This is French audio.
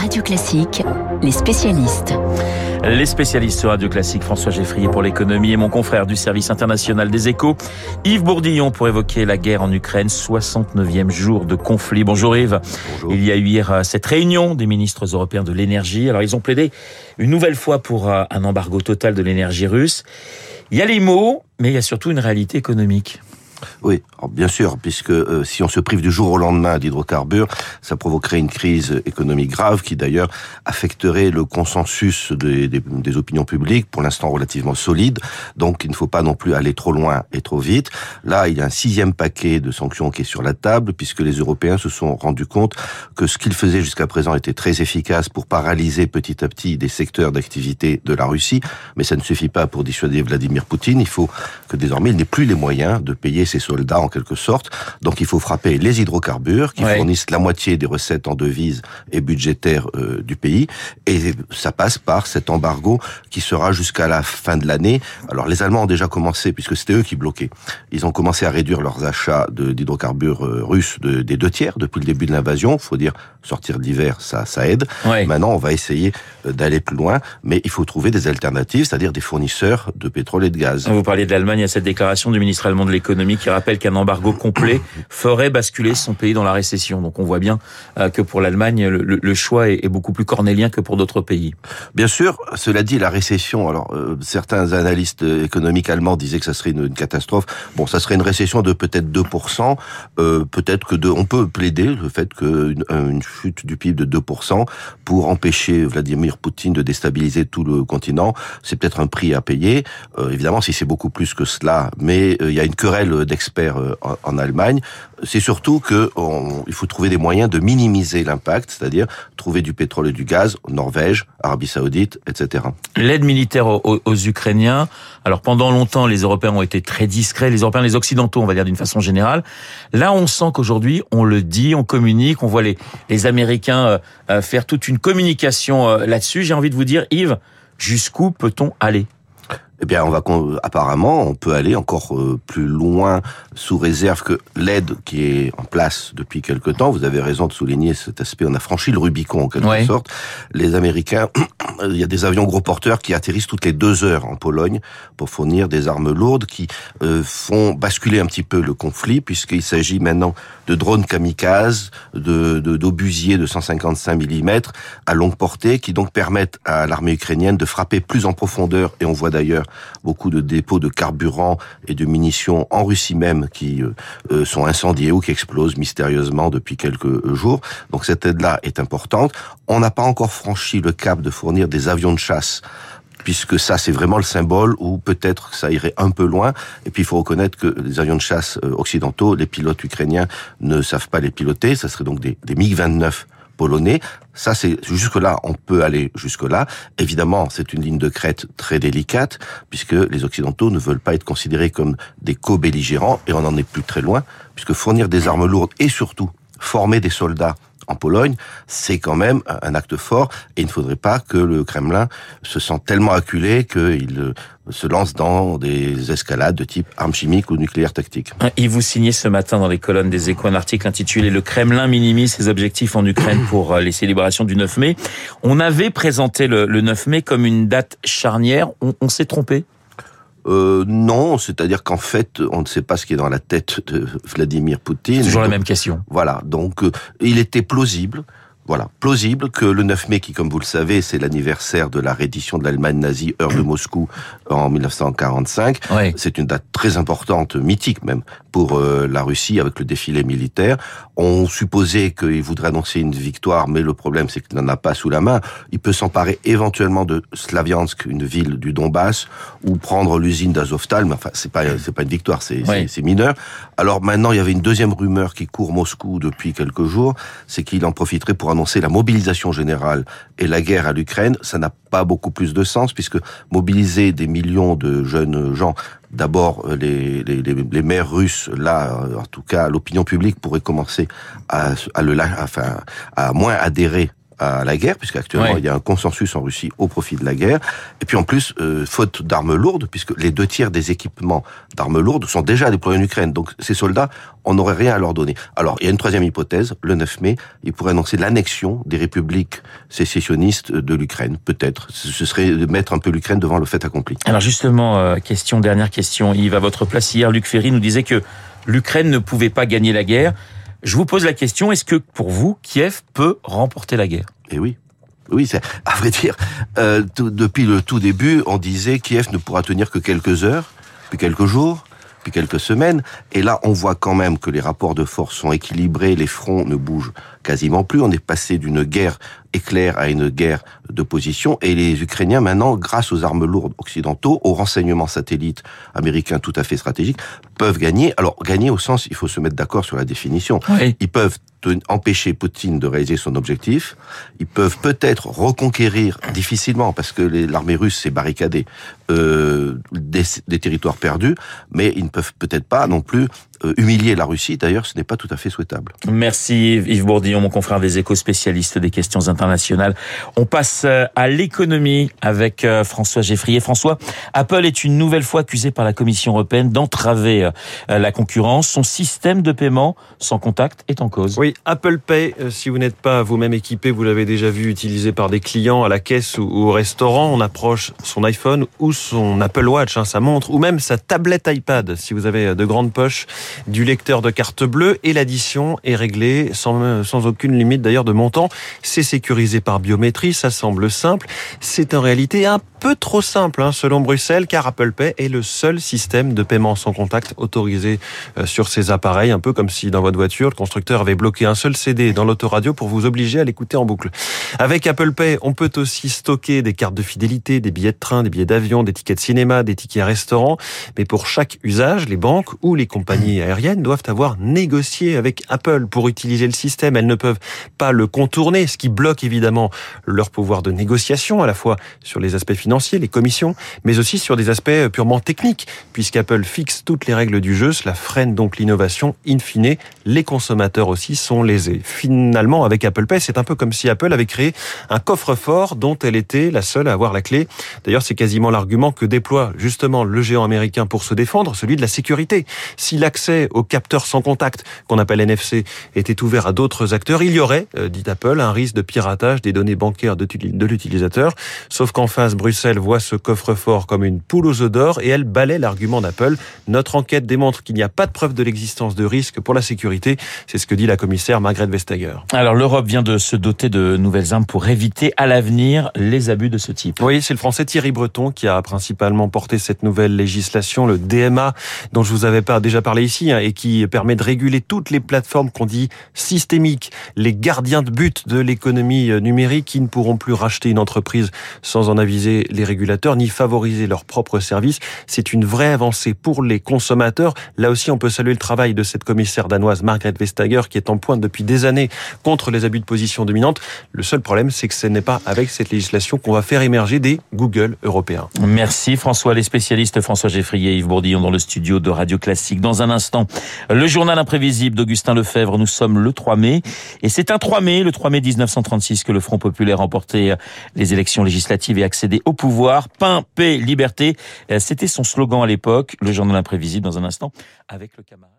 Radio Classique, les spécialistes. Les spécialistes Radio Classique, François Geffrier pour l'économie et mon confrère du service international des échos, Yves Bourdillon pour évoquer la guerre en Ukraine, 69e jour de conflit. Bonjour Yves. Il y a eu hier euh, cette réunion des ministres européens de l'énergie. Alors ils ont plaidé une nouvelle fois pour euh, un embargo total de l'énergie russe. Il y a les mots, mais il y a surtout une réalité économique. Oui, bien sûr, puisque euh, si on se prive du jour au lendemain d'hydrocarbures, ça provoquerait une crise économique grave qui d'ailleurs affecterait le consensus des, des, des opinions publiques, pour l'instant relativement solide. Donc il ne faut pas non plus aller trop loin et trop vite. Là, il y a un sixième paquet de sanctions qui est sur la table, puisque les Européens se sont rendus compte que ce qu'ils faisaient jusqu'à présent était très efficace pour paralyser petit à petit des secteurs d'activité de la Russie, mais ça ne suffit pas pour dissuader Vladimir Poutine. Il faut que désormais il n'ait plus les moyens de payer ses soldats en quelque sorte. Donc il faut frapper les hydrocarbures qui Ouais. fournissent la moitié des recettes en devises et budgétaires euh, du pays. Et ça passe par cet embargo qui sera jusqu'à la fin de l'année. Alors les Allemands ont déjà commencé, puisque c'était eux qui bloquaient. Ils ont commencé à réduire leurs achats de- d'hydrocarbures euh, russes de- des deux tiers depuis le début de l'invasion. faut dire, sortir de l'hiver, ça, ça aide. Ouais. Maintenant, on va essayer euh, d'aller plus loin, mais il faut trouver des alternatives, c'est-à-dire des fournisseurs de pétrole et de gaz. Vous parliez de l'Allemagne, il a cette déclaration du ministre allemand de l'économie qui rappelle qu'un embargo complet ferait basculer son pays dans la récession. Donc on voit bien euh, que pour l'Allemagne, le, choix est, beaucoup plus cornélien que pour d'autres pays. Bien sûr, cela dit, la récession, alors euh, certains analystes économiques allemands disaient que ça serait une, catastrophe. Bon, ça serait une récession de peut-être 2%, euh, peut-être que de, on peut plaider le fait qu'une une chute du PIB de 2% pour empêcher Vladimir Poutine de déstabiliser tout le continent, c'est peut-être un prix à payer. Euh, évidemment, si c'est beaucoup plus que cela, mais il y a une querelle d'experts euh, en, Allemagne. C'est surtout que on- il faut trouver des moyens de minimiser l'impact, c'est-à-dire trouver du pétrole et du gaz en Norvège, Arabie Saoudite, etc. L'aide militaire aux, aux- Ukrainiens. Alors pendant longtemps, les Européens ont été très discrets, les Européens, les Occidentaux, on va dire d'une façon générale. Là, on sent qu'aujourd'hui, on le dit, on communique, on voit les, les Américains euh, euh, faire toute une communication là-dessus. J'ai envie de vous dire, Yves, jusqu'où peut-on aller? Eh bien, on va apparemment, on peut aller encore euh, plus loin sous réserve que l'aide qui est en place depuis quelque temps. Vous avez raison de souligner cet aspect. On a franchi le Rubicon en quelque Ouais. sorte. Les Américains, il y a des avions gros porteurs qui atterrissent toutes les deux heures en Pologne pour fournir des armes lourdes qui euh, font basculer un petit peu le conflit puisqu'il s'agit maintenant de drones kamikazes, de de- d'obusiers de 155 mm à longue portée qui donc permettent à l'armée ukrainienne de frapper plus en profondeur et on voit d'ailleurs beaucoup de dépôts de carburant et de munitions en Russie même qui euh, euh, sont incendiés ou qui explosent mystérieusement depuis quelques jours. Donc cette aide-là est importante. On n'a pas encore franchi le cap de fournir des avions de chasse puisque ça c'est vraiment le symbole ou peut-être que ça irait un peu loin et puis il faut reconnaître que les avions de chasse euh, occidentaux les pilotes ukrainiens ne savent pas les piloter ça serait donc des, des MiG-29 polonais. Ça c'est jusque là on peut aller jusque là évidemment c'est une ligne de crête très délicate puisque les occidentaux ne veulent pas être considérés comme des co-belligérants et on n'en est plus très loin puisque fournir des armes lourdes et surtout former des soldats en Pologne, c'est quand même un acte fort et il ne faudrait pas que le Kremlin se sente tellement acculé qu'il euh, se lance dans des escalades de type armes chimiques ou nucléaires tactiques. Yves, vous signez ce matin dans les colonnes des échos un article intitulé Le Kremlin minimise ses objectifs en Ukraine pour euh, les célébrations du 9 mai. On avait présenté le, le 9 mai comme une date charnière. On s'est trompé? Euh, non, c'est-à-dire qu'en fait, on ne sait pas ce qui est dans la tête de Vladimir Poutine. C'est toujours la même question. Voilà, donc euh, il était plausible, voilà, plausible que le 9 mai, qui comme vous le savez, c'est l'anniversaire de la reddition de l'Allemagne nazie, heure de Moscou, en 1945, Ouais. c'est une date très importante, mythique même, pour euh, la Russie avec le défilé militaire. On supposait qu'il voudrait annoncer une victoire, mais le problème c'est qu'il n'en a pas sous la main. Il peut s'emparer éventuellement de Slaviansk, une ville du Donbass, ou prendre l'usine d'Azovstal, mais enfin c'est pas c'est pas une victoire, c'est- c'est mineur. Alors maintenant, il y avait une deuxième rumeur qui court Moscou depuis quelques jours, c'est qu'il en profiterait pour annoncer la mobilisation générale et la guerre à l'Ukraine. Ça n'a pas beaucoup plus de sens puisque mobiliser des millions de jeunes gens, d'abord euh, les, les, maires russes, là, euh, en tout cas, l'opinion publique pourrait commencer à, le, à moins adhérer à la guerre, puisqu'actuellement il y a un consensus en Russie au profit de la guerre. Et puis en plus, euh, faute d'armes lourdes, puisque les deux tiers des équipements d'armes lourdes sont déjà déployés en Ukraine. Donc ces soldats, on n'aurait rien à leur donner. Alors il y a une troisième hypothèse, le 9 mai, il pourrait annoncer l'annexion des républiques sécessionnistes de l'Ukraine, peut-être. Ce serait de mettre un peu l'Ukraine devant le fait accompli. Alors justement, euh, question, dernière question, Yves, à votre place hier, Luc Ferry nous disait que l'Ukraine ne pouvait pas gagner la guerre. Je vous pose la question, est-ce que pour vous, Kiev peut remporter la guerre? Eh oui. Oui, à vrai dire, euh, depuis le tout début, on disait Kiev ne pourra tenir que quelques heures, puis quelques jours, puis quelques semaines. Et là, on voit quand même que les rapports de force sont équilibrés, les fronts ne bougent quasiment plus. On est passé d'une guerre éclair à une guerre de position. Et les Ukrainiens, maintenant, grâce aux armes lourdes occidentaux, aux renseignements satellites américains tout à fait stratégiques, peuvent gagner. Alors, gagner au sens, il faut se mettre d'accord sur la définition. Ils peuvent empêcher Poutine de réaliser son objectif. Ils peuvent peut-être reconquérir difficilement, parce que l'armée russe s'est barricadée, euh, des, des, territoires perdus, mais ils ne peuvent peut-être pas non plus euh, humilier la Russie. D'ailleurs, ce n'est pas tout à fait souhaitable. Merci Yves Bourdillon, mon confrère des échos spécialiste des questions internationales. On passe euh, à l'économie avec François Geffrier. François, Apple est une nouvelle fois accusé par la Commission européenne d'entraver la concurrence. Son système de paiement sans contact est en cause. Oui, Apple Pay, si vous n'êtes pas vous-même équipé, vous l'avez déjà vu utilisé par des clients à la caisse ou au restaurant. On approche son iPhone ou son Apple Watch, hein, sa montre, ou même sa tablette iPad si vous avez de grandes poches du lecteur de carte bleue et l'addition est réglée sans, sans aucune limite d'ailleurs de montant. C'est sécurisé par biométrie, ça semble simple. C'est en réalité un peu trop simple hein, selon Bruxelles car Apple Pay est le seul système de paiement sans contact autorisé euh, sur ces appareils, un peu comme si dans votre voiture le constructeur avait bloqué un seul CD dans l'autoradio pour vous obliger à l'écouter en boucle. Avec Apple Pay, on peut aussi stocker des cartes de fidélité, des billets de train, des billets d'avion, des tickets de cinéma, des tickets restaurant, mais pour chaque usage, les banques ou les compagnies aériennes doivent avoir négocié avec Apple pour utiliser le système. Elles ne peuvent pas le contourner, ce qui bloque évidemment leur pouvoir de négociation à la fois sur les aspects financiers les commissions, mais aussi sur des aspects purement techniques, puisqu'Apple fixe toutes les règles du jeu, cela freine donc l'innovation. In fine, les consommateurs aussi sont lésés. Finalement, avec Apple Pay, c'est un peu comme si Apple avait créé un coffre-fort dont elle était la seule à avoir la clé. D'ailleurs, c'est quasiment l'argument que déploie justement le géant américain pour se défendre, celui de la sécurité. Si l'accès aux capteurs sans contact, qu'on appelle NFC, était ouvert à d'autres acteurs, il y aurait, euh, dit Apple, un risque de piratage des données bancaires de l'utilisateur. Sauf qu'en face, Bruxelles elle voit ce coffre-fort comme une poule aux œufs d'or et elle balaie l'argument d'Apple. Notre enquête démontre qu'il n'y a pas de preuve de l'existence de risque pour la sécurité. C'est ce que dit la commissaire Margrethe Vestager. Alors l'Europe vient de se doter de nouvelles armes pour éviter à l'avenir les abus de ce type. Oui, c'est le français Thierry Breton qui a principalement porté cette nouvelle législation, le DMA, dont je vous avais pas déjà parlé ici, hein, et qui permet de réguler toutes les plateformes qu'on dit systémiques, les gardiens de but de l'économie euh, numérique qui ne pourront plus racheter une entreprise sans en aviser les régulateurs ni favoriser leurs propres services. C'est une vraie avancée pour les consommateurs. Là aussi, on peut saluer le travail de cette commissaire danoise Margrethe Vestager qui est en pointe depuis des années contre les abus de position dominante. Le seul problème, c'est que ce n'est pas avec cette législation qu'on va faire émerger des Google européens. Merci François. Les spécialistes François Geffrier et Yves Bourdillon dans le studio de Radio Classique. Dans un instant, le journal imprévisible d'Augustin Lefebvre. Nous sommes le 3 mai et c'est un 3 mai, le 3 mai 1936 que le Front Populaire remportait les élections législatives et accédait au pouvoir, pain, paix, liberté. Euh, c'était son slogan à l'époque. Le journal imprévisible dans un instant avec le camarade.